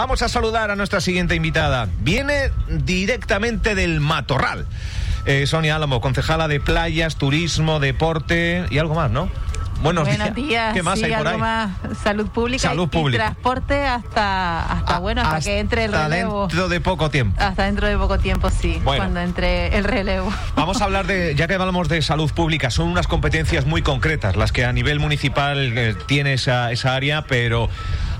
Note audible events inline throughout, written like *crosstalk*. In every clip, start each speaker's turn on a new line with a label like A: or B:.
A: Vamos a saludar a nuestra siguiente invitada. Viene directamente del Matorral. Eh, Sonia Álamo, concejala de playas, turismo, deporte y algo más, ¿no?
B: Buenos, días.
A: ¿Qué más
B: sí,
A: hay por ahí?
B: Más, salud pública
A: Salud
B: y,
A: pública.
B: y transporte hasta, hasta
A: Ah,
B: bueno, hasta,
A: hasta
B: que entre el relevo.
A: dentro de poco tiempo.
B: Hasta dentro de poco tiempo, sí,
A: Bueno.
B: cuando entre el relevo.
A: Vamos a hablar de, ya que hablamos de salud pública, son unas competencias muy concretas las que a nivel municipal eh, tiene esa, esa área, pero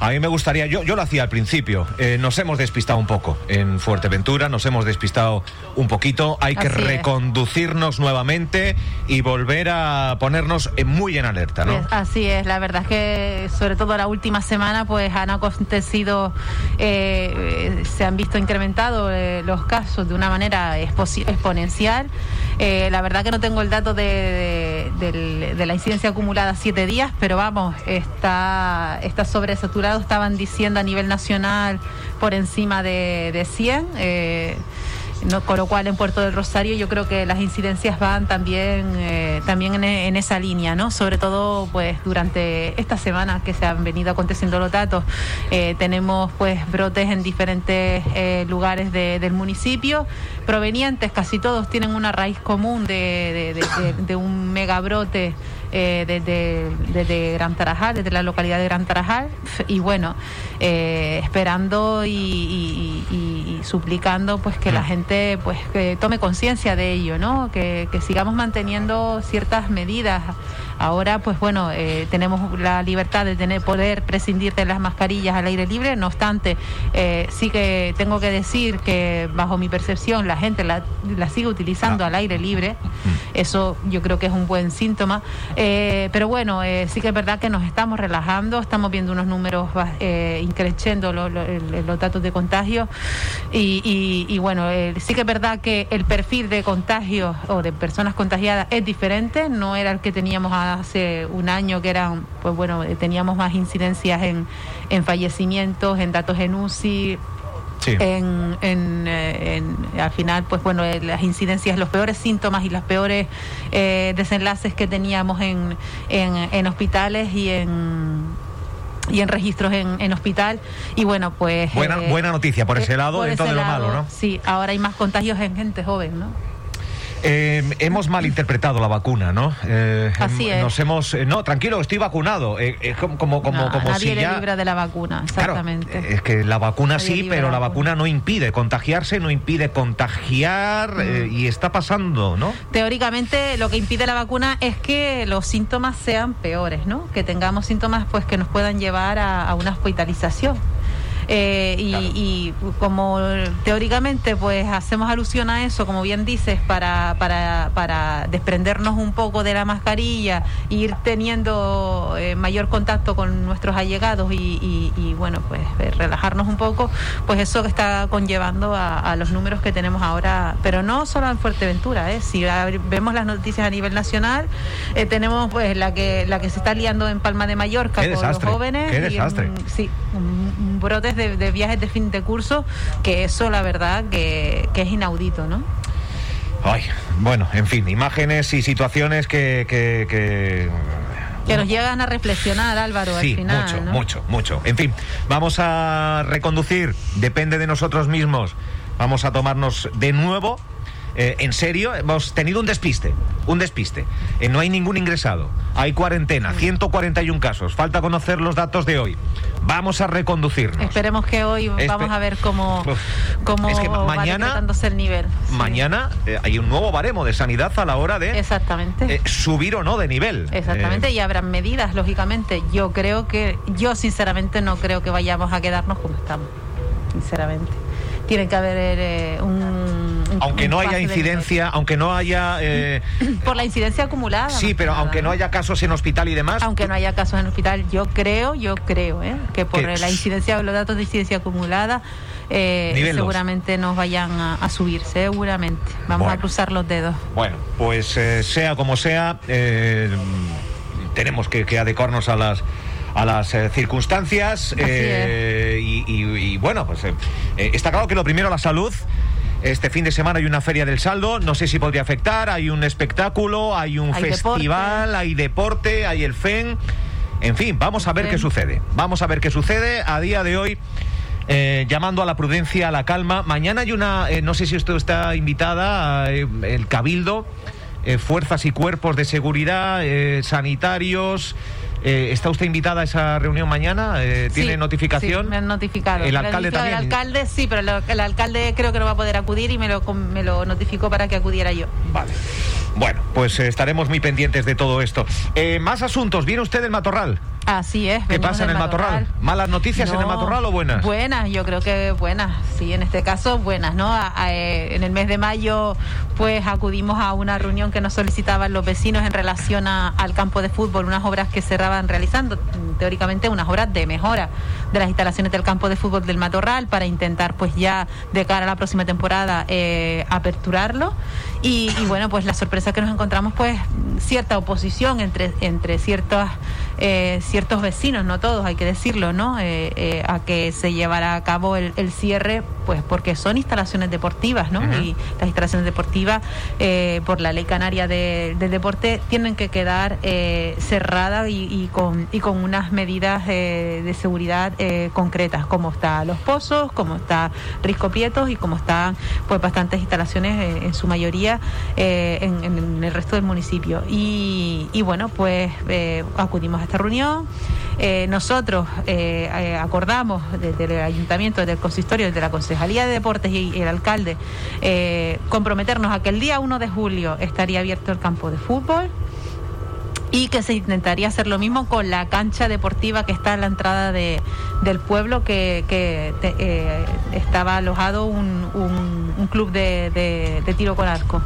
A: a mí me gustaría, yo, yo lo hacía al principio, eh, nos hemos despistado un poco en Fuerteventura, nos hemos despistado un poquito, hay que
B: es.
A: reconducirnos nuevamente y volver a ponernos eh, muy en alerta, ¿no?
B: Es- Así es, la verdad es que sobre todo la última semana pues han acontecido, eh, se han visto incrementados eh, los casos de una manera exponencial. La verdad que no tengo el dato de, de- del- de la incidencia acumulada siete días, pero vamos, está, está sobresaturado, estaban diciendo a nivel nacional por encima de, de 100. eh, no, con lo cual en Puerto del Rosario yo creo que las incidencias van también eh, también en, en esa línea, ¿no? Sobre todo pues durante esta semana que se han venido aconteciendo los datos, eh, tenemos pues brotes en diferentes eh, lugares de- del municipio, provenientes, casi todos tienen una raíz común de- de un megabrote eh, desde, desde Gran Tarajal, desde la localidad de Gran Tarajal, y bueno, eh, esperando y, y- y- y suplicando pues que la gente pues que tome conciencia de ello, ¿no? Que, que sigamos manteniendo ciertas medidas. Ahora, pues bueno, eh, tenemos la libertad de tener poder prescindir de las mascarillas al aire libre. No obstante, eh, sí que tengo que decir que bajo mi percepción la gente la, la sigue utilizando
A: Ah.
B: al aire libre. Eso yo creo que es un buen síntoma. Eh, pero bueno, sí que es verdad que nos estamos relajando, estamos viendo unos números increciendo lo- lo- el- los datos de contagio y, y- y bueno, sí que es verdad que el perfil de contagios o de personas contagiadas es diferente, no era el que teníamos hace un año, que eran, pues bueno, eh, teníamos más incidencias en, en fallecimientos, en datos en UCI,
A: Sí.
B: en, en, eh, en- al final, pues bueno, eh, las incidencias, los peores síntomas y los peores eh, desenlaces que teníamos en, en, en hospitales y en y en registros en, en hospital y bueno pues
A: Buena- buena noticia por ese lado,
B: por ese
A: de lo malo, ¿no?
B: sí ahora hay más contagios en gente joven no
A: Eh, hemos malinterpretado la vacuna, ¿no? Eh,
B: Así
A: hem-
B: es.
A: Nos hemos, eh, no, tranquilo, estoy vacunado. Eh, eh, como como, como,
B: No,
A: como
B: nadie
A: si
B: le
A: ya.
B: libra de la vacuna
A: Claro,
B: exactamente
A: es que la vacuna
B: Nadie
A: sí, pero
B: la
A: la
B: vacuna.
A: vacuna no impide contagiarse, no impide contagiar
B: Mm.
A: y está pasando, ¿no?
B: Teóricamente lo que impide la vacuna es que los síntomas sean peores, ¿no? Que tengamos síntomas pues que nos puedan llevar a, a una hospitalización. Eh, y,
A: Claro.
B: y como teóricamente pues hacemos alusión a eso, como bien dices, para, para, para desprendernos un poco de la mascarilla, e ir teniendo eh, mayor contacto con nuestros allegados y, y- y, bueno, pues eh, relajarnos un poco, pues eso que está conllevando a, a los números que tenemos ahora, pero no solo en Fuerteventura, ¿eh? si vemos las noticias a nivel nacional, eh, tenemos pues la que la que se está liando en Palma de Mallorca con los jóvenes.
A: qué
B: y,
A: desastre.
B: mm, sí, un- un brotes de, de viajes de fin de curso, que eso la verdad que, que es inaudito, ¿no?
A: Ay, bueno, en fin, imágenes y situaciones que. que, que-
B: Que nos llegan a reflexionar, Álvaro,
A: Sí,
B: al final.
A: mucho,
B: ¿no?
A: mucho, mucho. En fin, vamos a reconducir, depende de nosotros mismos. Vamos a tomarnos de nuevo. Eh, en serio, hemos tenido un despiste, un despiste. Eh, no hay ningún ingresado, hay cuarentena, 141 casos. Falta conocer los datos de hoy. Vamos a reconducirnos.
B: Esperemos que hoy
A: Espe-
B: vamos a ver cómo, cómo
A: es que ma-
B: va
A: mañana-
B: el nivel. Sí.
A: Mañana eh, hay un nuevo baremo de sanidad a la hora de
B: Exactamente.
A: subir o no de nivel.
B: Exactamente, y habrán medidas, lógicamente. Yo creo que, yo sinceramente no creo que vayamos a quedarnos como estamos, sinceramente. Tiene que haber un-
A: aunque
B: un
A: no haya incidencia, aunque no haya... eh.
B: Por la incidencia acumulada.
A: sí, pero
B: nada,
A: aunque no haya casos en hospital y demás...
B: Aunque no haya casos en hospital, yo creo, yo creo, ¿eh? que por
A: Que-
B: la incidencia, los datos de incidencia acumulada, eh, seguramente nos vayan a, a subir, seguramente. Vamos
A: Bueno.
B: a cruzar los dedos.
A: Bueno, pues eh, sea como sea, eh, tenemos que, que adecuarnos a las a las eh, circunstancias eh, y, y- y, bueno, pues eh, eh, está claro que lo primero la salud. Este fin de semana hay una feria del saldo, no sé si podría afectar, hay un espectáculo, hay un
B: Hay
A: festival, hay deporte, hay el FEN. En fin, vamos a ver qué sucede. Vamos a ver qué sucede. A día de hoy eh, llamando a la prudencia, a la calma. Mañana hay una, eh, no sé si usted está invitada, eh, el Cabildo, fuerzas y cuerpos de seguridad, sanitarios. ¿Está usted invitada a esa reunión mañana? ¿Tiene notificación?
B: Sí, me han notificado.
A: ¿El alcalde también?
B: El alcalde sí, pero el alcalde creo que no va a poder acudir y me lo, me lo notificó para que acudiera yo.
A: Vale. Bueno, pues estaremos muy pendientes de todo esto. más asuntos. ¿Viene usted del Matorral?
B: Así es.
A: ¿Qué pasa en el matorral? ¿Malas noticias en el matorral o buenas?
B: Buenas, yo creo que buenas, sí, en este caso buenas, ¿no? Eh, en el mes de mayo, pues acudimos a una reunión que nos solicitaban los vecinos en relación al campo de fútbol, unas obras que se estaban realizando, teóricamente unas obras de mejora de las instalaciones del campo de fútbol del matorral para intentar, pues ya de cara a la próxima temporada, eh, aperturarlo. Y, bueno, pues la sorpresa que nos encontramos, pues cierta oposición entre, entre ciertas eh, ciertos vecinos, no todos, hay que decirlo, ¿no? Eh, eh, a que se llevara a cabo el, cierre, pues porque son instalaciones deportivas, ¿no? Y las instalaciones deportivas, por la ley canaria del deporte, tienen que quedar cerradas y, con, y con unas medidas de seguridad concretas, como está Los Pozos, como está Risco Prietos y como están pues bastantes instalaciones, en su mayoría, en, el resto del municipio. Y, y bueno, pues acudimos a esta reunión. Eh, nosotros eh, eh, acordamos desde el ayuntamiento, desde el consistorio, desde la Concejalía de Deportes y, el alcalde, comprometernos a que el día 1 de julio estaría abierto el campo de fútbol y que se intentaría hacer lo mismo con la cancha deportiva que está en la entrada de, del pueblo que, eh, estaba alojado un, un, club de, tiro con arco.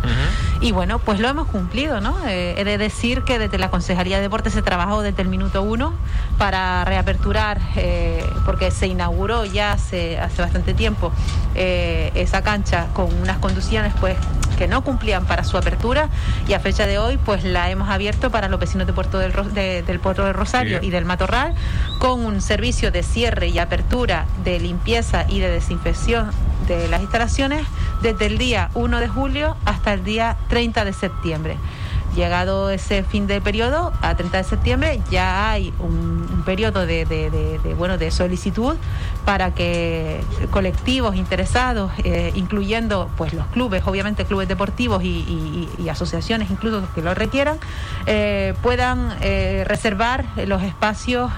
B: Y bueno, pues lo hemos cumplido, ¿no? Eh, he de decir que desde la Consejería de Deportes se trabajó desde el minuto uno para reaperturar, eh, porque se inauguró ya hace, hace bastante tiempo esa cancha con unas conducciones pues que no cumplían para su apertura y a fecha de hoy pues la hemos abierto para los vecinos de Puerto del, del Puerto de Rosario y del Matorral con un servicio de cierre y apertura de limpieza y de desinfección de las instalaciones desde el día 1 de julio hasta el día 30 de septiembre. Llegado ese fin de periodo, a 30 de septiembre, ya hay un, periodo de, bueno, de solicitud para que colectivos interesados, eh, incluyendo pues los clubes, obviamente clubes deportivos y, asociaciones incluso que lo requieran, eh, puedan eh, reservar los espacios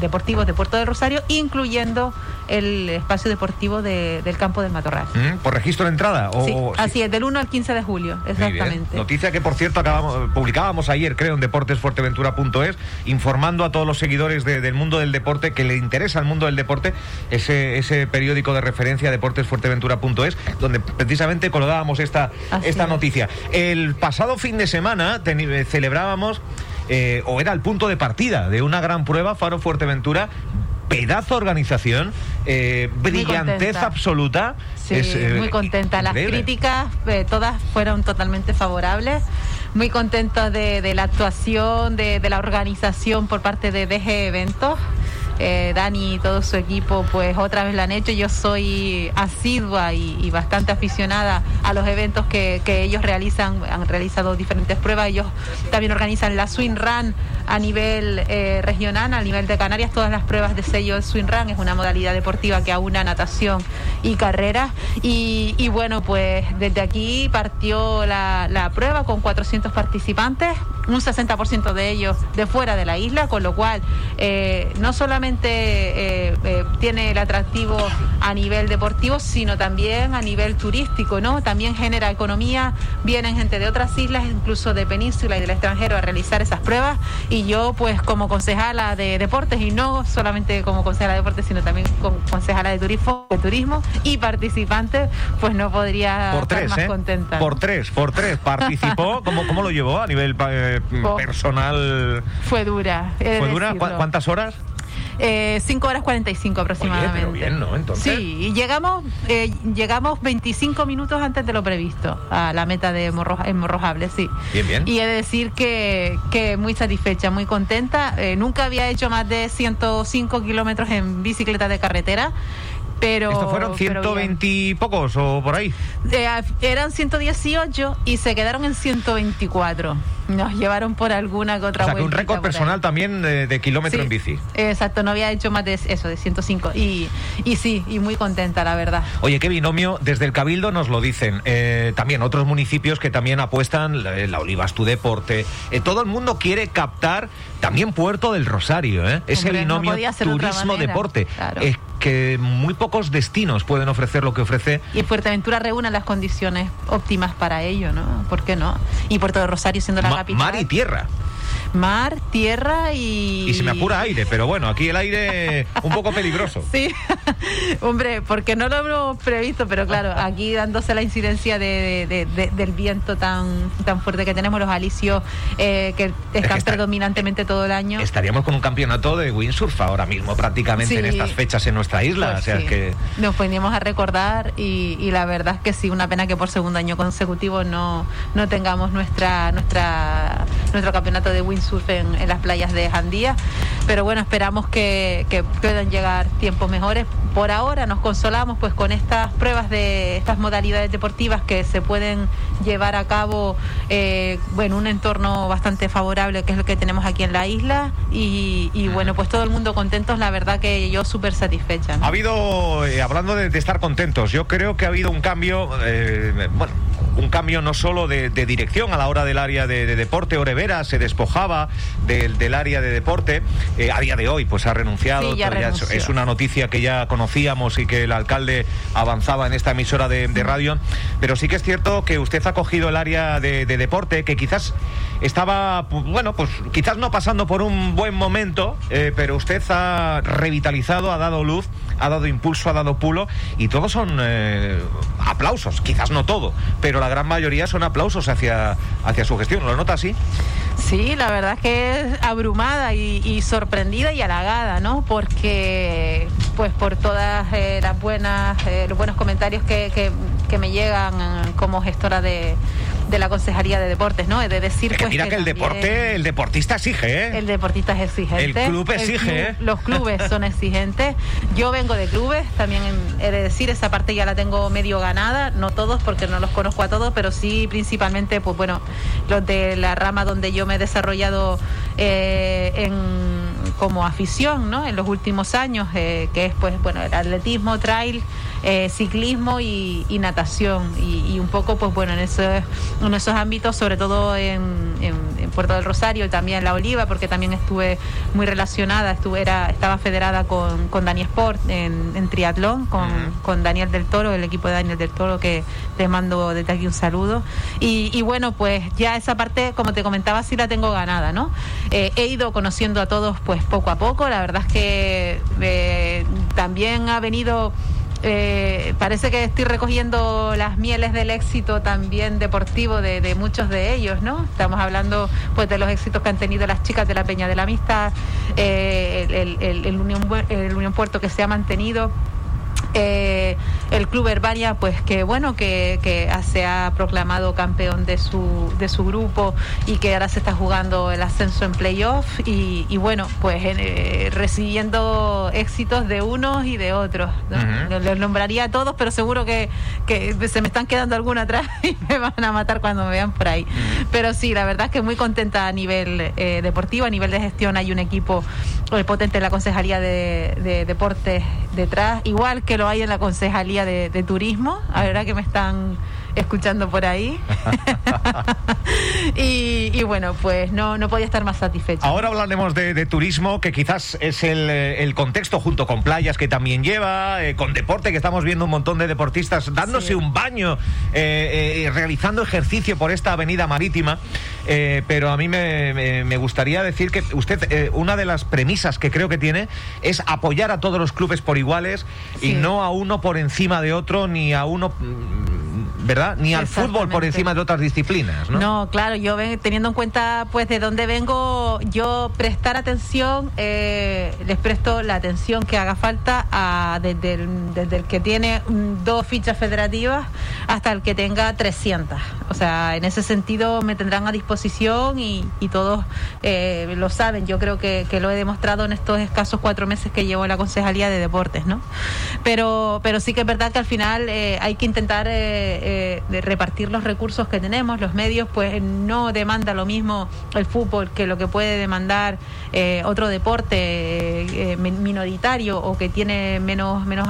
B: deportivos de Puerto de Rosario, incluyendo el espacio deportivo del campo del Matorral.
A: Mm, ¿Por registro de entrada?
B: O, sí, así es, del 1 al 15 de julio, exactamente.
A: Noticia que, por cierto, acabamos, publicábamos ayer, creo, en deportesfuerteventura.es, informando a todos los seguidores del mundo del deporte que le interesa al mundo del deporte ese, ese periódico de referencia deportesfuerteventura.es, donde precisamente colgábamos esta, esta noticia. El pasado fin de semana celebrábamos... Eh, o era el punto de partida de una gran prueba, Faro Fuerteventura, pedazo organización, eh, brillantez absoluta.
B: Sí, eh, muy contenta. Las críticas eh, todas fueron totalmente favorables. Muy contentos de, la actuación, de, de, la organización por parte de DG Eventos. Eh, Dani y todo su equipo pues otra vez lo han hecho. Yo soy asidua y, bastante aficionada a los eventos que, ellos realizan. Han realizado diferentes pruebas. Ellos también organizan la Swing Run a nivel eh, regional, a nivel de Canarias. Todas las pruebas de sello Swing Run es una modalidad deportiva que aúna natación y carrera. Y, bueno, pues desde aquí partió la, la prueba con 400 participantes, un 60% de ellos de fuera de la isla, con lo cual eh, no solamente eh, tiene el atractivo a nivel deportivo, sino también a nivel turístico, ¿no? También genera economía, vienen gente de otras islas, incluso de península y del extranjero a realizar esas pruebas yo pues como concejala de deportes y no solamente como concejala de deportes, sino también como concejala de turismo, de turismo y participante, pues no podría
A: por estar
B: más
A: ¿eh?
B: contenta.
A: Por tres, por tres. Participó, *laughs* ¿cómo, cómo lo llevó a nivel personal?
B: Fue dura.
A: ¿Fue dura? ¿Cuántas horas?
B: Eh, 5 horas 45 aproximadamente.
A: bien, ¿no? Entonces.
B: Sí, y llegamos, eh, llegamos 25 minutos antes de lo previsto a la meta de Morrojable, sí.
A: Bien, bien.
B: Y he de decir que, que muy satisfecha, muy contenta. Eh, nunca había hecho más de 105 kilómetros en bicicleta de carretera. Pero,
A: ¿Estos fueron 120 y pocos o por ahí?
B: Eh, eran 118 y se quedaron en 124. nos llevaron por alguna que otra
A: O sea, que un récord personal también de, de kilómetro
B: Sí,
A: en bici.
B: Exacto, no había hecho más de eso, de 105. Y, y sí, y muy contenta, la verdad.
A: Oye, qué binomio, desde el Cabildo nos lo dicen. Eh, también otros municipios que también apuestan, la, la Olivas Tu Deporte. Eh, todo el mundo quiere captar también Puerto del Rosario, ¿eh? Ese
B: Hombre,
A: binomio turismo-deporte.
B: claro.
A: Es que muy pocos destinos pueden ofrecer lo que ofrece.
B: Y Fuerteventura reúne las condiciones óptimas para ello, ¿no? ¿Por qué no? Y Puerto de Rosario siendo la
A: ma-
B: capital.
A: mar y tierra.
B: Mar, tierra y...
A: Y se me apura aire, pero bueno, aquí el aire un poco peligroso. *laughs*
B: Sí, *laughs* hombre, porque no lo hemos previsto, pero claro, aquí dándose la incidencia de, de- de- del viento tan tan fuerte que tenemos, los alisios eh, que están
A: está-
B: predominantemente todo el año.
A: Estaríamos con un campeonato de windsurf ahora mismo, prácticamente
B: Sí.
A: en estas fechas en nuestra isla.
B: Pues
A: o sea,
B: sí.
A: es que.
B: Nos poníamos a recordar y, y la verdad es que sí, una pena que por segundo año consecutivo no, no tengamos nuestra, nuestra, nuestro campeonato de windsurf en, en las playas de Jandía. Pero bueno, esperamos que, puedan llegar tiempos mejores. Por ahora nos consolamos pues con estas pruebas de estas modalidades deportivas que se pueden llevar a cabo eh, bueno, un entorno bastante favorable que es lo que tenemos aquí en la isla y, bueno, pues todo el mundo contentos, la verdad que yo súper satisfecha.
A: Ha habido, eh, hablando de, estar contentos, yo creo que ha habido un cambio, eh, un cambio no solo de, de dirección a la hora del área de, de deporte. Orevera se despojaba del, del área de deporte. Eh, a día de hoy, pues ha renunciado.
B: Sí, ya
A: Todavía es-
B: renunció.
A: es una noticia que ya conocíamos y que el alcalde avanzaba en esta emisora de, de radio. Pero sí que es cierto que usted ha cogido el área de, de deporte, que quizás estaba, bueno, pues quizás no pasando por un buen momento, eh, pero usted ha revitalizado, ha dado luz, ha dado impulso, ha dado pulo, y todos son eh, aplausos, quizás no todo, pero la gran mayoría son aplausos hacia, hacia su gestión. ¿Lo nota así?
B: Sí, la verdad es que es abrumada y, sorprendida y halagada, ¿no? Porque, pues, por todas eh, las buenas, los buenos comentarios que, que- me llegan como gestora de, de la Consejería de Deportes, ¿no? He de decir,
A: Es que
B: pues,
A: mira que, el deporte, el deportista exige, ¿eh?
B: El deportista es exigente.
A: El club exige, ¿eh?
B: Los clubes son *laughs* exigentes. Yo vengo de clubes, también he de decir, esa parte ya la tengo medio ganada, no todos porque no los conozco a todos, pero sí principalmente, pues bueno, los de la rama donde yo me he desarrollado eh, en como afición, ¿no? En los últimos años, eh, que es pues bueno el atletismo, trail, eh, ciclismo y, y natación y, y un poco pues bueno en esos en esos ámbitos, sobre todo en, en- en Puerto del Rosario y también La Oliva, porque también estuve muy relacionada, estuve era, estaba federada con, con Dani Sport en, en triatlón, con, con Daniel del Toro, el equipo de Daniel del Toro que les mando desde aquí un saludo. Y, y bueno, pues ya esa parte, como te comentaba, sí la tengo ganada, ¿no? Eh, he ido conociendo a todos pues poco a poco, la verdad es que eh, también ha venido... eh, parece que estoy recogiendo las mieles del éxito también deportivo de, muchos de ellos, ¿no? Estamos hablando pues de los éxitos que han tenido las chicas de la Peña de la Amistad, eh, el, el- el- Unión, el Unión Puerto que se ha mantenido eh, el Club Herbania, pues que bueno, que, que se ha proclamado campeón de su, de su grupo y que ahora se está jugando el ascenso en playoff y, y bueno, pues eh, recibiendo éxitos de unos y de otros. ¿no? Los nombraría a todos, pero seguro que, que se me están quedando algunos atrás *laughs* y me van a matar cuando me vean por ahí. Pero sí, la verdad es que muy contenta a nivel eh, deportivo, a nivel de gestión hay un equipo potente en la Concejalía de, de Deportes detrás, igual que lo hay en la Concejalía de, de Turismo, ahora que me están escuchando por ahí. *laughs* y, y bueno, pues no, no podía estar más satisfecha.
A: Ahora hablaremos de, de turismo, que quizás es el, eh, el contexto junto con playas que también lleva, eh, con deporte, que estamos viendo un montón de deportistas dándose
B: Sí.
A: un baño, eh, eh, realizando ejercicio por esta avenida marítima. Eh, pero a mí me, me- me gustaría decir que usted, eh, una de las premisas que creo que tiene es apoyar a todos los clubes por iguales y no a uno por encima de otro, ni a uno, mm, ¿verdad? Ni al fútbol por encima de otras disciplinas, ¿no?
B: No, claro, yo ven- teniendo en cuenta pues de dónde vengo, yo prestar atención, eh, les presto la atención que haga falta a, desde, el, desde el que tiene mm, dos fichas federativas hasta el que tenga 300. O sea, en ese sentido me tendrán a disposición y, todos eh, lo saben. Yo creo que, lo he demostrado en estos escasos cuatro meses que llevo en la Concejalía de Deportes, ¿no? Pero, pero sí que es verdad que al final eh, hay que intentar eh, repartir los recursos que tenemos. Los medios, pues no demanda lo mismo el fútbol que lo que puede demandar otro deporte minoritario o que tiene menos, menos,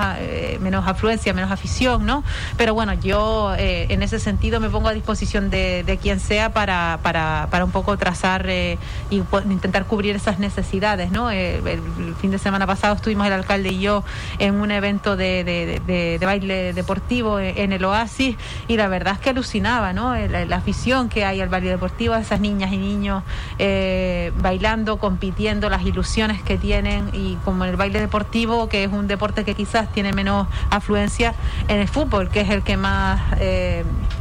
B: menos afluencia, menos afición, ¿no? Pero bueno, yo en ese sentido me pongo a disposición de, quien sea para, para, para un poco trazar eh, y intentar cubrir esas necesidades. ¿no? Eh, el, fin de semana pasado estuvimos el alcalde y yo en un evento de, de, baile deportivo en el Oasis y la verdad es que alucinaba ¿no? la, afición que hay al baile deportivo, esas niñas y niños eh, bailando, compitiendo, las ilusiones que tienen y como el baile deportivo, que es un deporte que quizás tiene menos afluencia en el fútbol, que es el que más,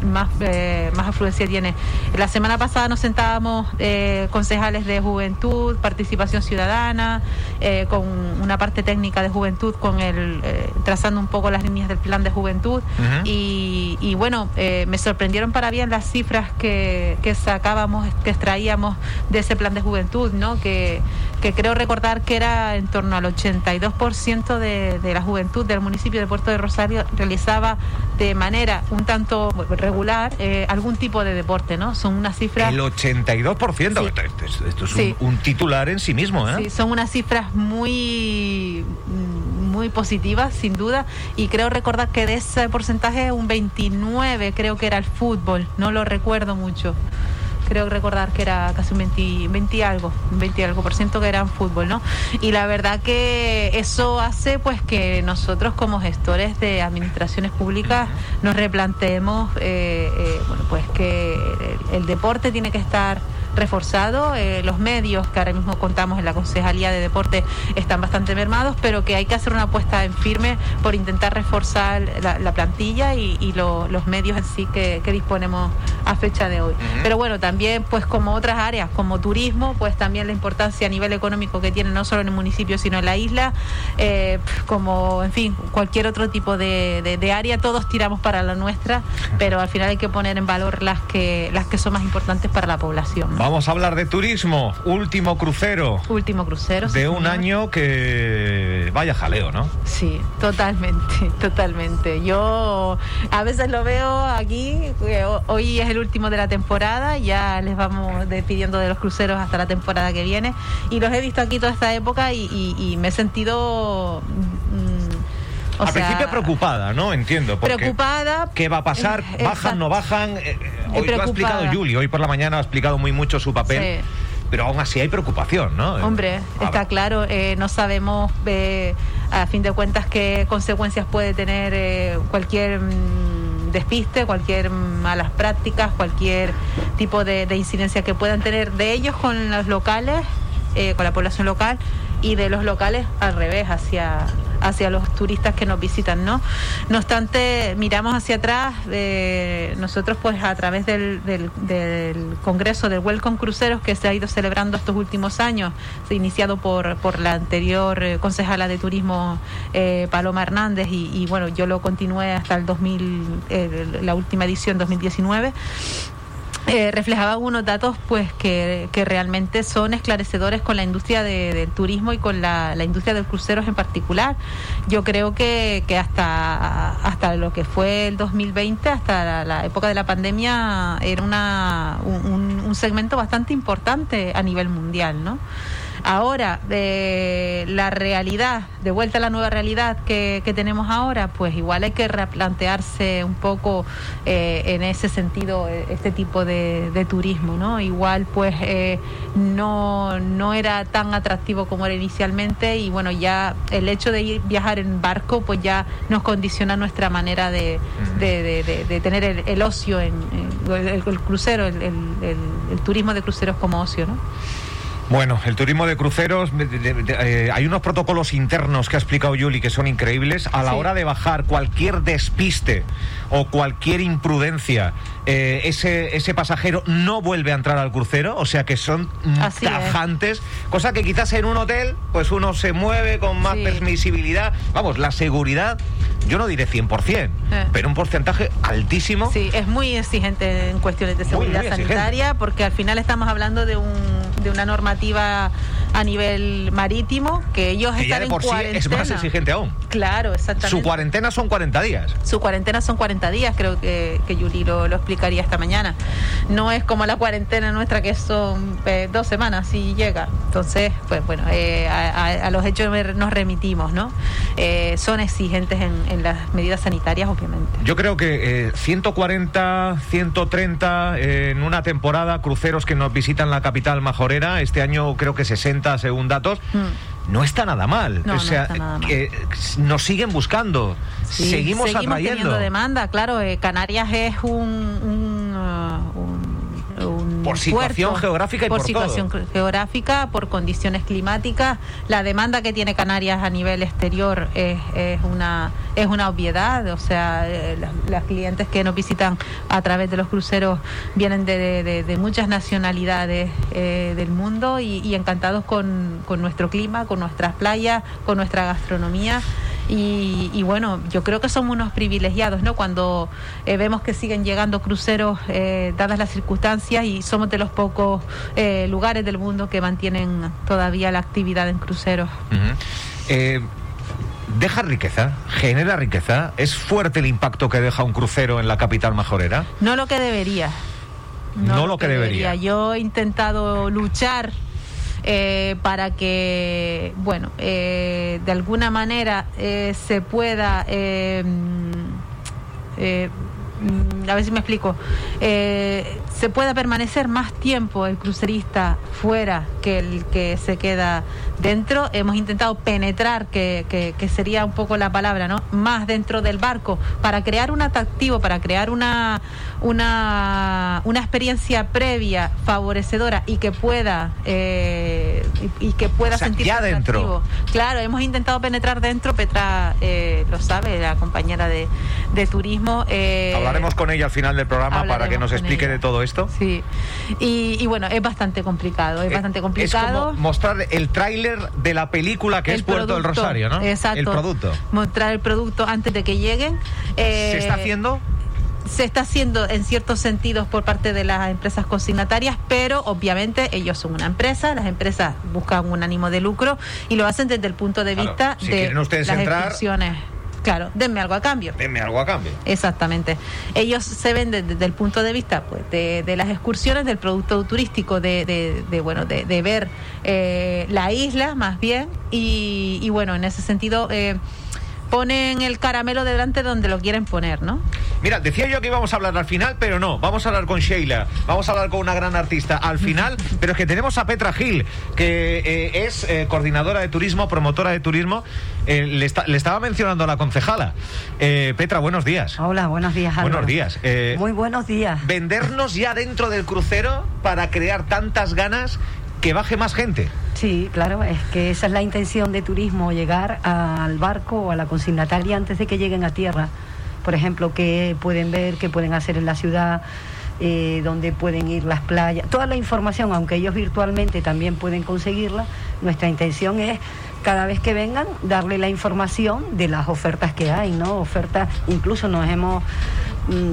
B: más eh, más afluencia tiene. La semana pasada nos sentábamos eh, concejales de juventud, participación ciudadana, eh, con una parte técnica de juventud, con el trazando un poco las líneas del plan de juventud. y, bueno, me sorprendieron para bien las cifras que, sacábamos, que extraíamos de ese plan de juventud, ¿no? Que, que creo recordar que era en torno al 82% de, de la juventud del municipio de Puerto de Rosario realizaba de manera un tanto regular eh, algún tipo de deporte, ¿no? Son unas cifras...
A: El 82%, esto, es un, titular en sí mismo, ¿eh?
B: Sí, son unas cifras muy muy positivas, sin duda, y creo recordar que de ese porcentaje un 29 creo que era el fútbol, no lo recuerdo mucho creo recordar que era casi un 20, 20 algo, 20 algo por ciento que era fútbol, ¿no? Y la verdad que eso hace pues que nosotros como gestores de administraciones públicas nos replanteemos, eh, eh, bueno, pues que el deporte tiene que estar reforzado. Eh, los medios que ahora mismo contamos en la Concejalía de Deporte están bastante mermados, pero que hay que hacer una apuesta en firme por intentar reforzar la, plantilla y, los medios en sí que, disponemos a fecha de hoy. Pero bueno, también pues como otras áreas, como turismo, pues también la importancia a nivel económico que tiene no solo en el municipio, sino en la isla, eh, como en fin, cualquier otro tipo de, de, área, todos tiramos para la nuestra, pero al final hay que poner en valor las que, las que son más importantes para la población.
A: Vamos a hablar de turismo. Último crucero.
B: Último crucero.
A: De un año que vaya jaleo, ¿no?
B: Sí, totalmente, *laughs* totalmente. Yo a veces lo veo aquí, hoy es el último de la temporada, ya les vamos despidiendo de los cruceros hasta la temporada que viene. Y los he visto aquí toda esta época y, me he sentido...
A: Mm, Al principio preocupada, ¿no? Entiendo.
B: Preocupada.
A: ¿Qué va a pasar? ¿Bajan, no bajan? Eh, hoy lo ha explicado Juli, hoy por la mañana ha explicado muy mucho su papel. Pero aún así hay preocupación, ¿no?
B: Hombre, está claro, eh, no sabemos eh, a fin de cuentas qué consecuencias puede tener eh, cualquier mm, despiste, cualquier malas prácticas, cualquier tipo de, de, incidencia que puedan tener de ellos con los locales, con la población local y de los locales al revés, hacia, hacia los turistas que nos visitan, ¿no? No obstante, miramos hacia atrás, eh, nosotros pues a través del, del, Congreso del Welcome Cruceros que se ha ido celebrando estos últimos años, iniciado por, por la anterior eh, concejala de turismo eh, Paloma Hernández y, bueno, yo lo continué hasta el 2000, la última edición 2019 eh, reflejaban unos datos pues que, que, realmente son esclarecedores con la industria del turismo y con la, industria de cruceros en particular. Yo creo que, que hasta, hasta lo que fue el 2020, hasta la, época de la pandemia, era una, un, un segmento bastante importante a nivel mundial, ¿no? Ahora, de la realidad, de vuelta a la nueva realidad que, tenemos ahora, pues igual hay que replantearse un poco eh, en ese sentido eh, este tipo de, turismo, ¿no? Igual pues eh, no, no era tan atractivo como era inicialmente y bueno, ya el hecho de ir viajar en barco pues ya nos condiciona nuestra manera de, tener el, ocio, en, el, crucero, el, el turismo de cruceros como ocio, ¿no?
A: Bueno, el turismo de cruceros, eh, hay unos protocolos internos que ha explicado Yuli que son increíbles. A la hora de bajar cualquier despiste o cualquier imprudencia, eh, ese, ese pasajero no vuelve a entrar al crucero, o sea que son tajantes, cosa que quizás en un hotel, pues uno se mueve con más permisibilidad. Vamos, la seguridad yo no diré 100%, pero un porcentaje altísimo.
B: Sí, es muy exigente en cuestiones de seguridad sanitaria porque al final estamos hablando de, un, de una normativa a nivel marítimo, que ellos están en cuarentena.
A: es más exigente aún.
B: Claro, exactamente.
A: Su cuarentena son 40 días.
B: Su cuarentena son 40 días, creo que, que Yuri lo, explicaría esta mañana. No es como la cuarentena nuestra que son eh, dos semanas y llega. Entonces, pues bueno, eh, a, los hechos nos remitimos, ¿no? Eh, son exigentes en, las medidas sanitarias, obviamente.
A: Yo creo que 140, 130 en una temporada, cruceros que nos visitan la capital majorera, este año creo que 60 según datos, mm. no está nada mal. o sea, Que nos siguen buscando, seguimos, seguimos
B: teniendo demanda, claro. Eh, Canarias es un,
A: por situación geográfica y
B: por, situación geográfica, por condiciones climáticas. La demanda que tiene Canarias a nivel exterior es, una es una obviedad. O sea, eh, las, clientes que nos visitan a través de los cruceros vienen de, muchas nacionalidades eh, del mundo y, encantados con, con nuestro clima, con nuestras playas, con nuestra gastronomía. Y, bueno, yo creo que somos unos privilegiados, ¿no? Cuando eh, vemos que siguen llegando cruceros, eh, dadas las circunstancias, y somos de los pocos eh, lugares del mundo que mantienen todavía la actividad en cruceros.
A: ¿Deja riqueza? ¿Genera riqueza? ¿Es fuerte el impacto que deja un crucero en la capital majorera?
B: No lo que debería.
A: No, lo que, debería.
B: Yo he intentado luchar eh, para que, bueno, eh, de alguna manera eh, se pueda Mm, a ver si me explico, eh, se pueda permanecer más tiempo el crucerista fuera que el que se queda dentro. Hemos intentado penetrar, que, que, sería un poco la palabra, ¿no? Más dentro del barco para crear un atractivo, para crear una, una, una experiencia previa favorecedora y que pueda eh, y, que pueda sentir
A: ya dentro.
B: Claro, hemos intentado penetrar dentro. Petra eh, lo sabe, la compañera de, de turismo.
A: Hablaremos con ella al final del programa para que nos explique de todo esto.
B: Sí. Y, bueno, es bastante complicado, es eh, bastante complicado.
A: Es como mostrar el tráiler de la película que es Puerto del Rosario, ¿no?
B: Exacto.
A: El producto.
B: Mostrar el producto antes de que lleguen.
A: ¿Se está haciendo?
B: se está haciendo en ciertos sentidos por parte de las empresas consignatarias, pero obviamente ellos son una empresa, las empresas buscan un ánimo de lucro y lo hacen desde el punto de vista de
A: las
B: entrar, Claro, denme algo a cambio.
A: Denme algo a cambio.
B: Exactamente. Ellos se ven desde, el punto de vista pues, de, las excursiones, del producto turístico, de, de, bueno, de, ver eh, la isla más bien. Y, y, bueno, en ese sentido... Eh, ponen el caramelo delante donde lo quieren poner, ¿no?
A: Mira, decía yo que íbamos a hablar al final, pero no. Vamos a hablar con Sheila, vamos a hablar con una gran artista al final, *laughs* pero es que tenemos a Petra Gil, que eh, es eh, coordinadora de turismo, promotora de turismo. Eh, le, estaba mencionando a la concejala. Petra, buenos días.
C: Hola, buenos días.
A: Buenos días.
C: Muy buenos días.
A: Vendernos ya dentro del crucero para crear tantas ganas que baje más gente.
C: Sí, claro, es que esa es la intención de turismo, llegar al barco o a la consignataria antes de que lleguen a tierra. Por ejemplo, qué pueden ver, qué pueden hacer en la ciudad, eh, dónde pueden ir las playas, toda la información, aunque ellos virtualmente también pueden conseguirla, nuestra intención es cada vez que vengan darle la información de las ofertas que hay, ¿no? Ofertas, incluso nos hemos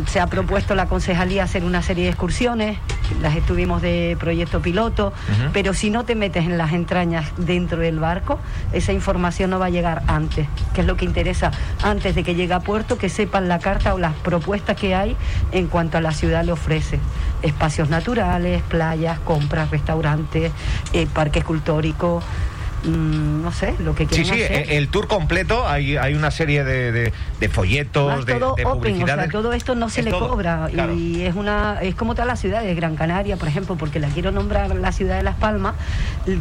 C: se ha propuesto la concejalía hacer una serie de excursiones, las estuvimos de proyecto piloto, pero si no te metes en las entrañas dentro del barco, esa información no va a llegar antes, que es lo que interesa antes de que llegue a puerto, que sepan la carta o las propuestas que hay en cuanto a la ciudad le ofrece. Espacios naturales, playas, compras, restaurantes, eh, parque escultórico, Mm, no sé, lo que quieran Sí, sí,
A: el tour completo, hay, hay una serie de, de, folletos, de, todo
C: todo esto no se le cobra y es una es como todas las ciudades, Gran Canaria, por ejemplo, porque la quiero nombrar la ciudad de Las Palmas,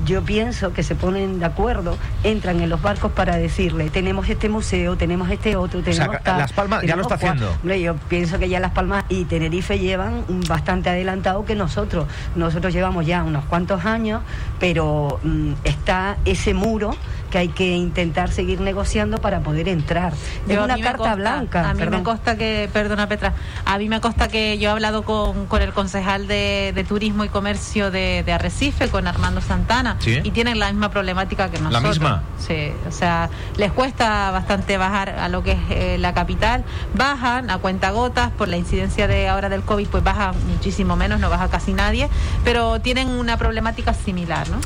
C: yo pienso que se ponen de acuerdo, entran en los barcos para decirle, tenemos este museo, tenemos este otro, tenemos
A: Las Palmas ya lo está haciendo.
C: Yo pienso que ya Las Palmas y Tenerife llevan bastante adelantado que nosotros. Nosotros llevamos ya unos cuantos años, pero mm, está ese muro que hay que intentar seguir negociando para poder entrar. es una carta blanca.
B: A mí me consta que, perdona Petra, a mí me consta que yo he hablado con, con el concejal de, Turismo y Comercio de, Arrecife, con Armando Santana, y tienen la misma problemática que nosotros.
A: ¿La misma?
B: Sí, o sea, les cuesta bastante bajar a lo que es eh, la capital. Bajan a cuenta gotas por la incidencia de ahora del COVID, pues baja muchísimo menos, no baja casi nadie, pero tienen una problemática similar, ¿no?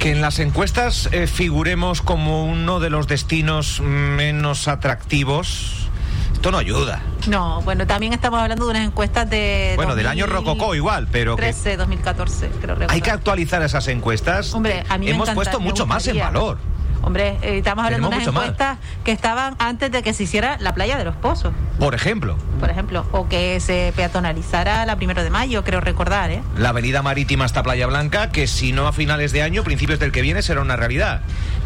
A: Que en las encuestas eh, figuremos como uno de los destinos menos atractivos, esto no ayuda.
B: No, bueno, también estamos hablando de unas encuestas de...
A: Bueno, del año Rococó igual, pero...
B: 13, 2014, creo.
A: Hay que actualizar esas encuestas.
B: Hombre, a mí
A: Hemos puesto mucho más en valor.
B: Hombre, eh, estamos hablando de unas encuestas que estaban antes de que se hiciera la playa de los pozos.
A: Por ejemplo.
B: Por ejemplo, o que se peatonalizara la primero de mayo, creo recordar, ¿eh?
A: La avenida marítima hasta Playa Blanca, que si no a finales de año, principios del que viene, será una realidad.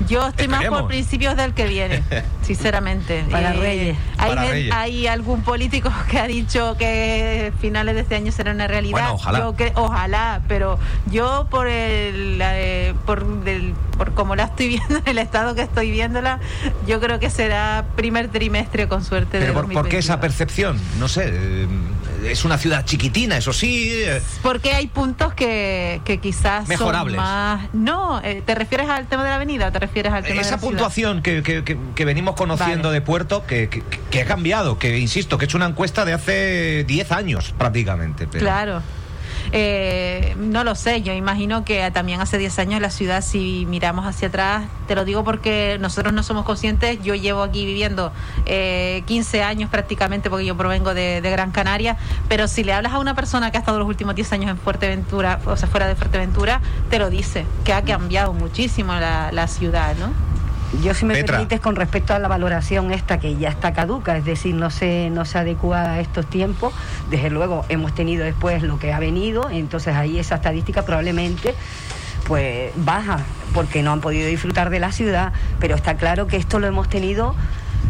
B: Yo estoy más por principios del que viene, *laughs* sinceramente.
C: Para Reyes.
B: Hay, hay algún político *laughs* que ha dicho que finales de este año será una realidad.
A: Bueno, ojalá.
B: ojalá, pero yo por el, por, del, por como la estoy *laughs* viendo en el estado que estoy viéndola, yo creo que será primer trimestre con suerte.
A: Pero de por, qué esa percepción? No sé, eh, es una ciudad chiquitina, eso sí. Eh.
B: Porque hay puntos que, que quizás
A: mejorables.
B: Son más... No, eh, ¿te refieres al tema de la avenida o te refieres al tema
A: Esa
B: de la
A: puntuación que, que, que, venimos conociendo de Puerto, que, ha cambiado, que insisto, que hecho una encuesta de hace 10 años prácticamente.
B: Claro. Eh, no lo sé, yo imagino que también hace 10 años la ciudad, si miramos hacia atrás, te lo digo porque nosotros no somos conscientes, yo llevo aquí viviendo eh, 15 años prácticamente porque yo provengo de, Gran Canaria, pero si le hablas a una persona que ha estado los últimos 10 años en Fuerteventura, o sea, fuera de Fuerteventura, te lo dice, que ha cambiado muchísimo la, la ciudad, ¿no?
C: Yo, si me permites, con respecto a la valoración esta que ya está caduca, es decir, no se, no se adecua a estos tiempos, desde luego hemos tenido después lo que ha venido, entonces ahí esa estadística probablemente pues baja, porque no han podido disfrutar de la ciudad, pero está claro que esto lo hemos tenido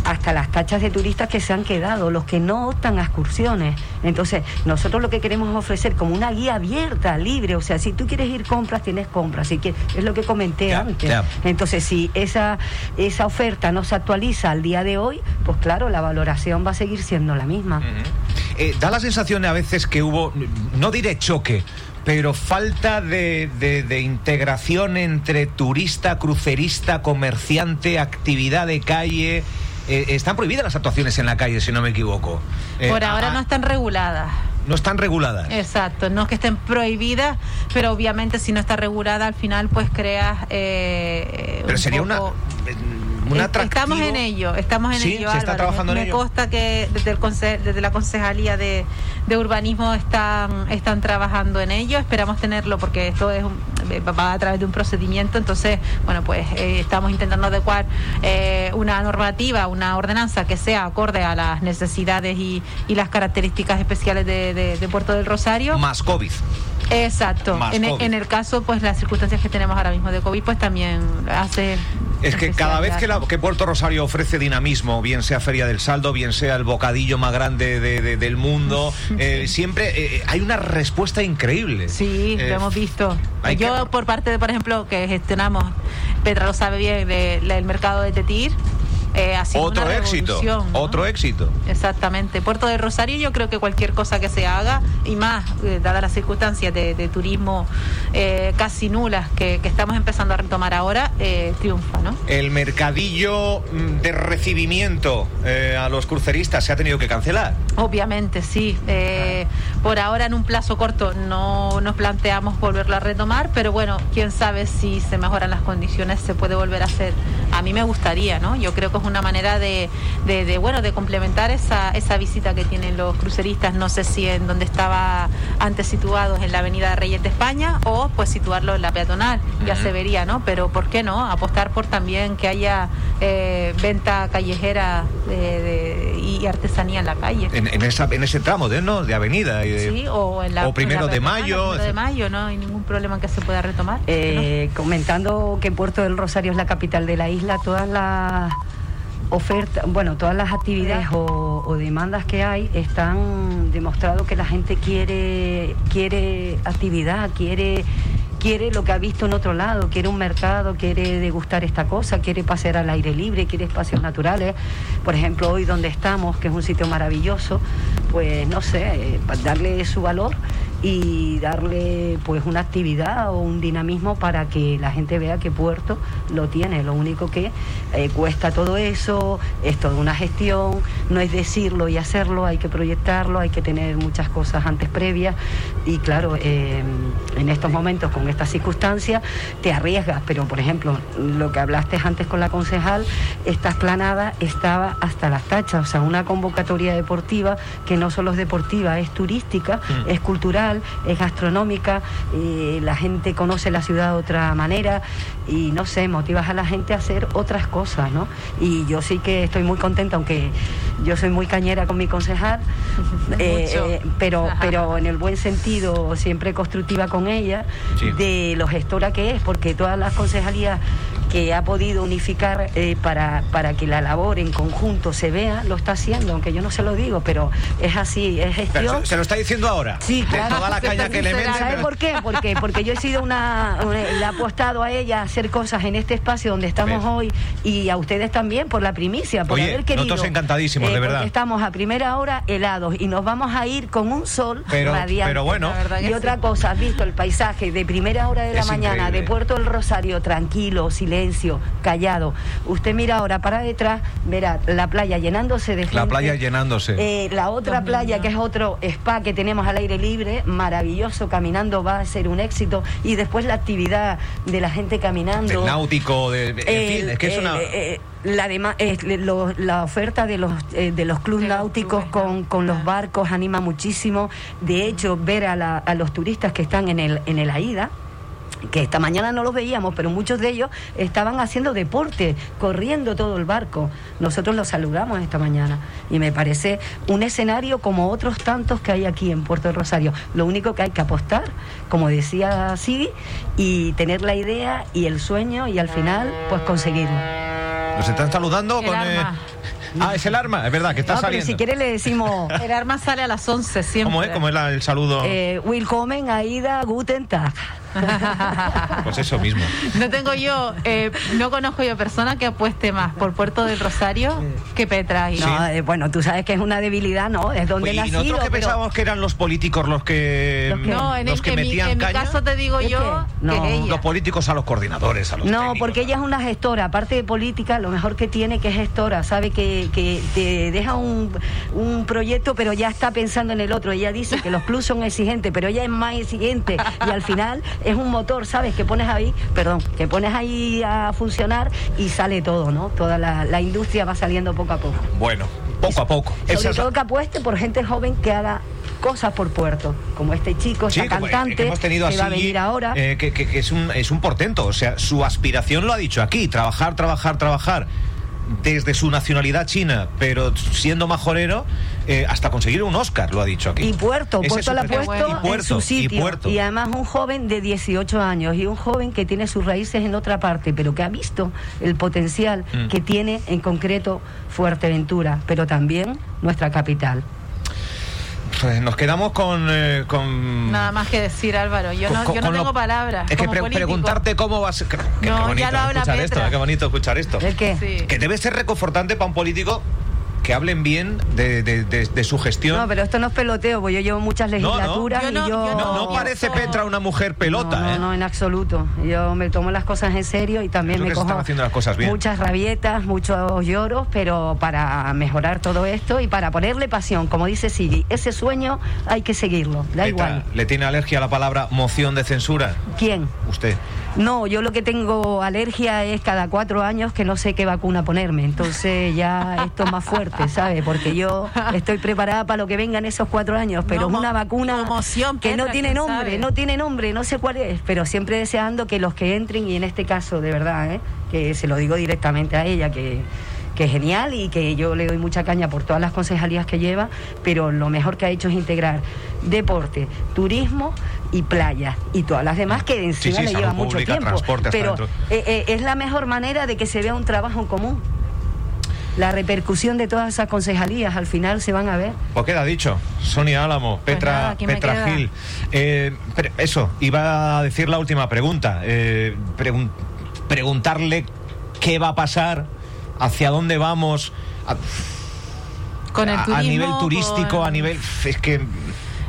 C: hasta las tachas de turistas que se han quedado, los que no optan a excursiones. Entonces, nosotros lo que queremos es ofrecer como una guía abierta, libre, o sea, si tú quieres ir compras, tienes compras, así que es lo que comenté antes. Entonces, si esa, esa oferta no se actualiza al día de hoy, pues claro, la valoración va a seguir siendo la misma.
A: Eh, da la sensación a veces que hubo, no diré choque, pero falta de, de, integración entre turista, crucerista, comerciante, actividad de calle. Eh, están prohibidas las actuaciones en la calle, si no me equivoco.
B: Eh, Por ahora no están reguladas.
A: No están reguladas.
B: Exacto, no es que estén prohibidas, pero obviamente si no está regulada al final pues creas... Eh,
A: pero sería una
B: Estamos en ello, estamos en ello.
A: Se está trabajando
B: me,
A: en
B: ello. Me consta que desde, el desde la Concejalía de, Urbanismo están, están trabajando en ello. Esperamos tenerlo porque esto es va a través de un procedimiento. Entonces, bueno, pues eh, estamos intentando adecuar eh, una normativa, una ordenanza que sea acorde a las necesidades y, y las características especiales de, de Puerto del Rosario.
A: Más COVID.
B: Exacto. En, en, el caso, pues las circunstancias que tenemos ahora mismo de COVID, pues también hace...
A: Es que cada vez que, la, que, Puerto Rosario ofrece dinamismo, bien sea Feria del Saldo, bien sea el bocadillo más grande del mundo, *laughs* eh, siempre eh, hay una respuesta increíble.
B: Sí, lo eh, hemos visto. Yo, por parte de, por ejemplo, que gestionamos, Petra lo sabe bien, del mercado de Tetir, eh,
A: otro éxito, otro éxito.
B: Exactamente. Puerto de Rosario, yo creo que cualquier cosa que se haga, y más, eh, dadas las circunstancias de, turismo eh, casi nulas que, estamos empezando a retomar ahora, triunfa, ¿no?
A: El mercadillo mm, de recibimiento a los cruceristas se ha tenido que cancelar.
B: Obviamente, sí. Por ahora, en un plazo corto, no nos planteamos volverlo a retomar, pero bueno, quién sabe si se mejoran las condiciones, se puede volver a hacer. A mí me gustaría, ¿no? Yo creo que una manera de, de, bueno, de complementar esa, esa visita que tienen los cruceristas, no sé si en donde estaba antes situados en la Avenida Reyes de España o pues situarlo en la peatonal, ya se vería, ¿no? Pero ¿por qué no? Apostar por también que haya eh, venta callejera y artesanía en la calle.
A: En, esa, en ese tramo de, ¿no? de avenida.
B: sí, o en la...
A: primero de mayo.
B: Primero de mayo, no hay ningún problema en que se pueda retomar.
C: Eh, comentando que Puerto del Rosario es la capital de la isla, todas las oferta, bueno, todas las actividades o, demandas que hay están demostrado que la gente quiere, quiere actividad, quiere quiere lo que ha visto en otro lado, quiere un mercado, quiere degustar esta cosa, quiere pasear al aire libre, quiere espacios naturales. Por ejemplo, hoy donde estamos, que es un sitio maravilloso, pues no sé, eh, darle su valor y darle pues una actividad o un dinamismo para que la gente vea que Puerto lo tiene. Lo único que eh, cuesta todo eso, es toda una gestión, no es decirlo y hacerlo, hay que proyectarlo, hay que tener muchas cosas antes previas y claro, eh, en estos momentos con estas circunstancias te arriesgas, pero por ejemplo, lo que hablaste antes con la concejal, esta esplanada estaba hasta las tachas, o sea, una convocatoria deportiva que no solo es deportiva, es turística, mm. es cultural, es gastronómica, y la gente conoce la ciudad de otra manera y no sé, motivas a la gente a hacer otras cosas, ¿no? Y yo sí que estoy muy contenta, aunque yo soy muy cañera con mi concejal, *laughs* eh, eh, pero, pero en el buen sentido, siempre constructiva con ella, de lo gestora que es, porque todas las concejalías que ha podido unificar eh, para, para que la labor en conjunto se vea, lo está haciendo, aunque yo no se lo digo, pero es así, es gestión.
A: se, lo está diciendo ahora.
C: Sí, claro.
A: toda la caña que le
C: ¿Sabe por qué? Porque, porque yo he sido una, le he apostado a ella a hacer cosas en este espacio donde estamos hoy y a ustedes también por la primicia, por haber querido.
A: Nosotros encantadísimos, de eh, verdad.
C: Estamos a primera hora helados y nos vamos a ir con un sol
A: pero,
C: radiante.
A: Pero bueno.
C: Y otra cosa, has visto el paisaje de primera hora de la mañana de Puerto del Rosario, tranquilo, silencio callado. Usted mira ahora para detrás, verá la playa llenándose de gente.
A: La playa llenándose.
C: Eh, la otra playa, que es otro spa que tenemos al aire libre, maravilloso, caminando va a ser un éxito. Y después la actividad de la gente caminando.
A: El náutico, de, en fin, es que es una...
C: Eh, la, la oferta de los, eh, de los clubes náuticos con, con, los barcos anima muchísimo. De hecho, ver a, a los turistas que están en el, en el AIDA, que esta mañana no los veíamos, pero muchos de ellos estaban haciendo deporte, corriendo todo el barco. Nosotros los saludamos esta mañana y me parece un escenario como otros tantos que hay aquí en Puerto Rosario. Lo único que hay que apostar, como decía Sigi, y tener la idea y el sueño y al final pues conseguirlo.
A: Nos están saludando con... Eh, ah, es el arma, es verdad, que está saliendo.
C: si quiere le decimos... *laughs*
B: El arma sale a las 11 siempre.
A: ¿Cómo es? ¿Cómo es el saludo?
C: Eh, willkommen, Aida, guten Tag. *laughs*
A: Pues eso mismo.
B: No tengo yo, eh, no conozco yo persona que apueste más por Puerto del Rosario que Petra.
C: No, eh, bueno, tú sabes que es una debilidad, ¿no? Es donde
A: Oye, ¿Y nosotros que pensábamos que eran los políticos los que,
B: no, en, que metían en mi caso te digo yo
A: que los políticos a los coordinadores, a los
C: No, porque ella es una gestora, aparte de política, lo mejor que tiene que es gestora, sabe que, que te deja un, un proyecto, pero ya está pensando en el otro. Ella dice que los plus son exigentes, pero ella es más exigente. Y al final es un motor, ¿sabes? Que pones ahí, perdón, que pones ahí a funcionar y sale todo, ¿no? Toda la, industria va saliendo poco a poco.
A: Bueno, poco a poco.
C: Sobre todo que apueste por gente joven que haga cosas por Puerto, como este chico, esta cantante que,
A: hemos tenido
C: va a venir ahora.
A: Eh, que, que, es, un, es un portento, o sea, su aspiración lo ha dicho aquí, trabajar, trabajar, trabajar desde su nacionalidad china, pero siendo majorero, eh, hasta conseguir un Oscar, lo ha dicho aquí.
C: Y Puerto, Puerto lo ha puesto en su sitio. Y, además un joven de 18 años y un joven que tiene sus raíces en otra parte, pero que ha visto el potencial mm. que tiene en concreto Fuerteventura, pero también nuestra capital.
A: Pues nos quedamos con, eh, con,
B: Nada más que decir, Álvaro. Yo no, yo no tengo palabras.
A: Es que preguntarte cómo vas. Qué, qué bonito escuchar esto, qué bonito escuchar esto.
C: qué?
A: Que debe ser reconfortante para un político que hablen bien de, su gestión.
C: No, pero esto no es peloteo, porque yo llevo muchas legislaturas
A: no, no.
C: y yo...
A: No, parece Petra una mujer pelota,
C: no,
A: ¿eh?
C: No, en absoluto. Yo me tomo las cosas en serio y también me cojo
A: haciendo las cosas bien.
C: muchas rabietas, muchos lloros, pero para mejorar todo esto y para ponerle pasión, como dice Sigi, ese sueño hay que seguirlo, da igual.
A: ¿Le tiene alergia a la palabra moción de censura?
C: ¿Quién?
A: Usted.
C: No, yo lo que tengo alergia es cada cuatro años que no sé qué vacuna ponerme. Entonces ya esto es más fuerte, ¿sabes? Porque yo estoy preparada para lo que vengan esos cuatro años, pero es una vacuna que no tiene nombre, no tiene nombre, no sé cuál es, pero siempre deseando que los que entren, y en este caso de verdad, ¿eh? que se lo digo directamente a ella, que que es genial y que yo le doy mucha caña por todas las concejalías que lleva, pero lo mejor que ha hecho es integrar deporte, turismo y playa y todas las demás que encima le lleva mucho tiempo. Pero eh, eh, es la mejor manera de que se vea un trabajo en común. la repercusión de todas esas concejalías al final se van a ver.
A: Pues queda dicho, Sonia Álamo,
B: Pues
A: Petra,
B: nada,
A: Petra. Gil. Eh, pero eso, iba a decir la última pregunta. Eh, pregun- preguntarle qué va a pasar, hacia dónde vamos, a,
B: Con el
A: a- a
B: turismo,
A: nivel turístico,
B: con-
A: a nivel... Es que...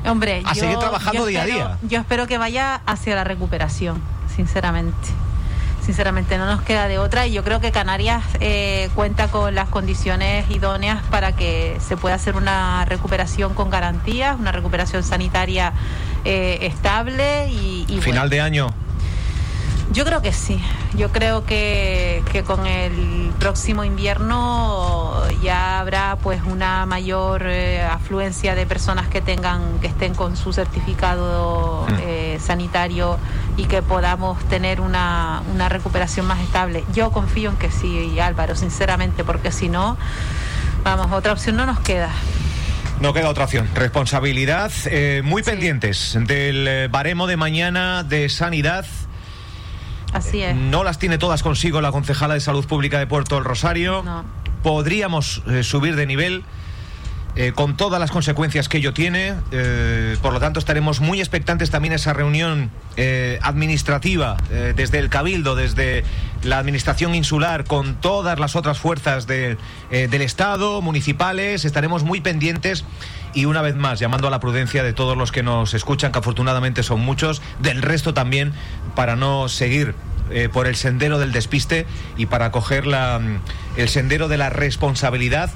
B: Hombre,
A: a seguir trabajando
B: yo
A: día a día.
B: Yo espero que vaya hacia la recuperación, sinceramente. Sinceramente, no nos queda de otra y yo creo que Canarias eh, cuenta con las condiciones idóneas para que se pueda hacer una recuperación con garantías, una recuperación sanitaria eh, estable y, y
A: Final
B: bueno,
A: de año.
B: Yo creo que sí. Yo creo que, que con el próximo invierno ya habrá pues una mayor eh, afluencia de personas que tengan que estén con su certificado
A: Mm.
B: eh, sanitario y que podamos tener una, una recuperación más estable. Yo confío en que sí, Álvaro, sinceramente, porque si no, vamos, otra opción no nos queda.
A: No queda otra opción. Responsabilidad. eh, muy
B: Sí.
A: pendientes del eh, baremo de mañana de sanidad.
B: Así es.
A: No las tiene todas consigo la concejala de Salud Pública de Puerto del Rosario.
B: No.
A: Podríamos eh, subir de nivel eh, con todas las consecuencias que ello tiene. eh, por lo tanto, estaremos muy expectantes también a esa reunión eh, administrativa desde el Cabildo, desde la Administración Insular, con todas las otras fuerzas de, del Estado, municipales. Estaremos muy pendientes y una vez más llamando a la prudencia de todos los que nos escuchan, que afortunadamente son muchos, del resto también, para no seguir eh, por el sendero del despiste y para coger la, mm, el sendero de la responsabilidad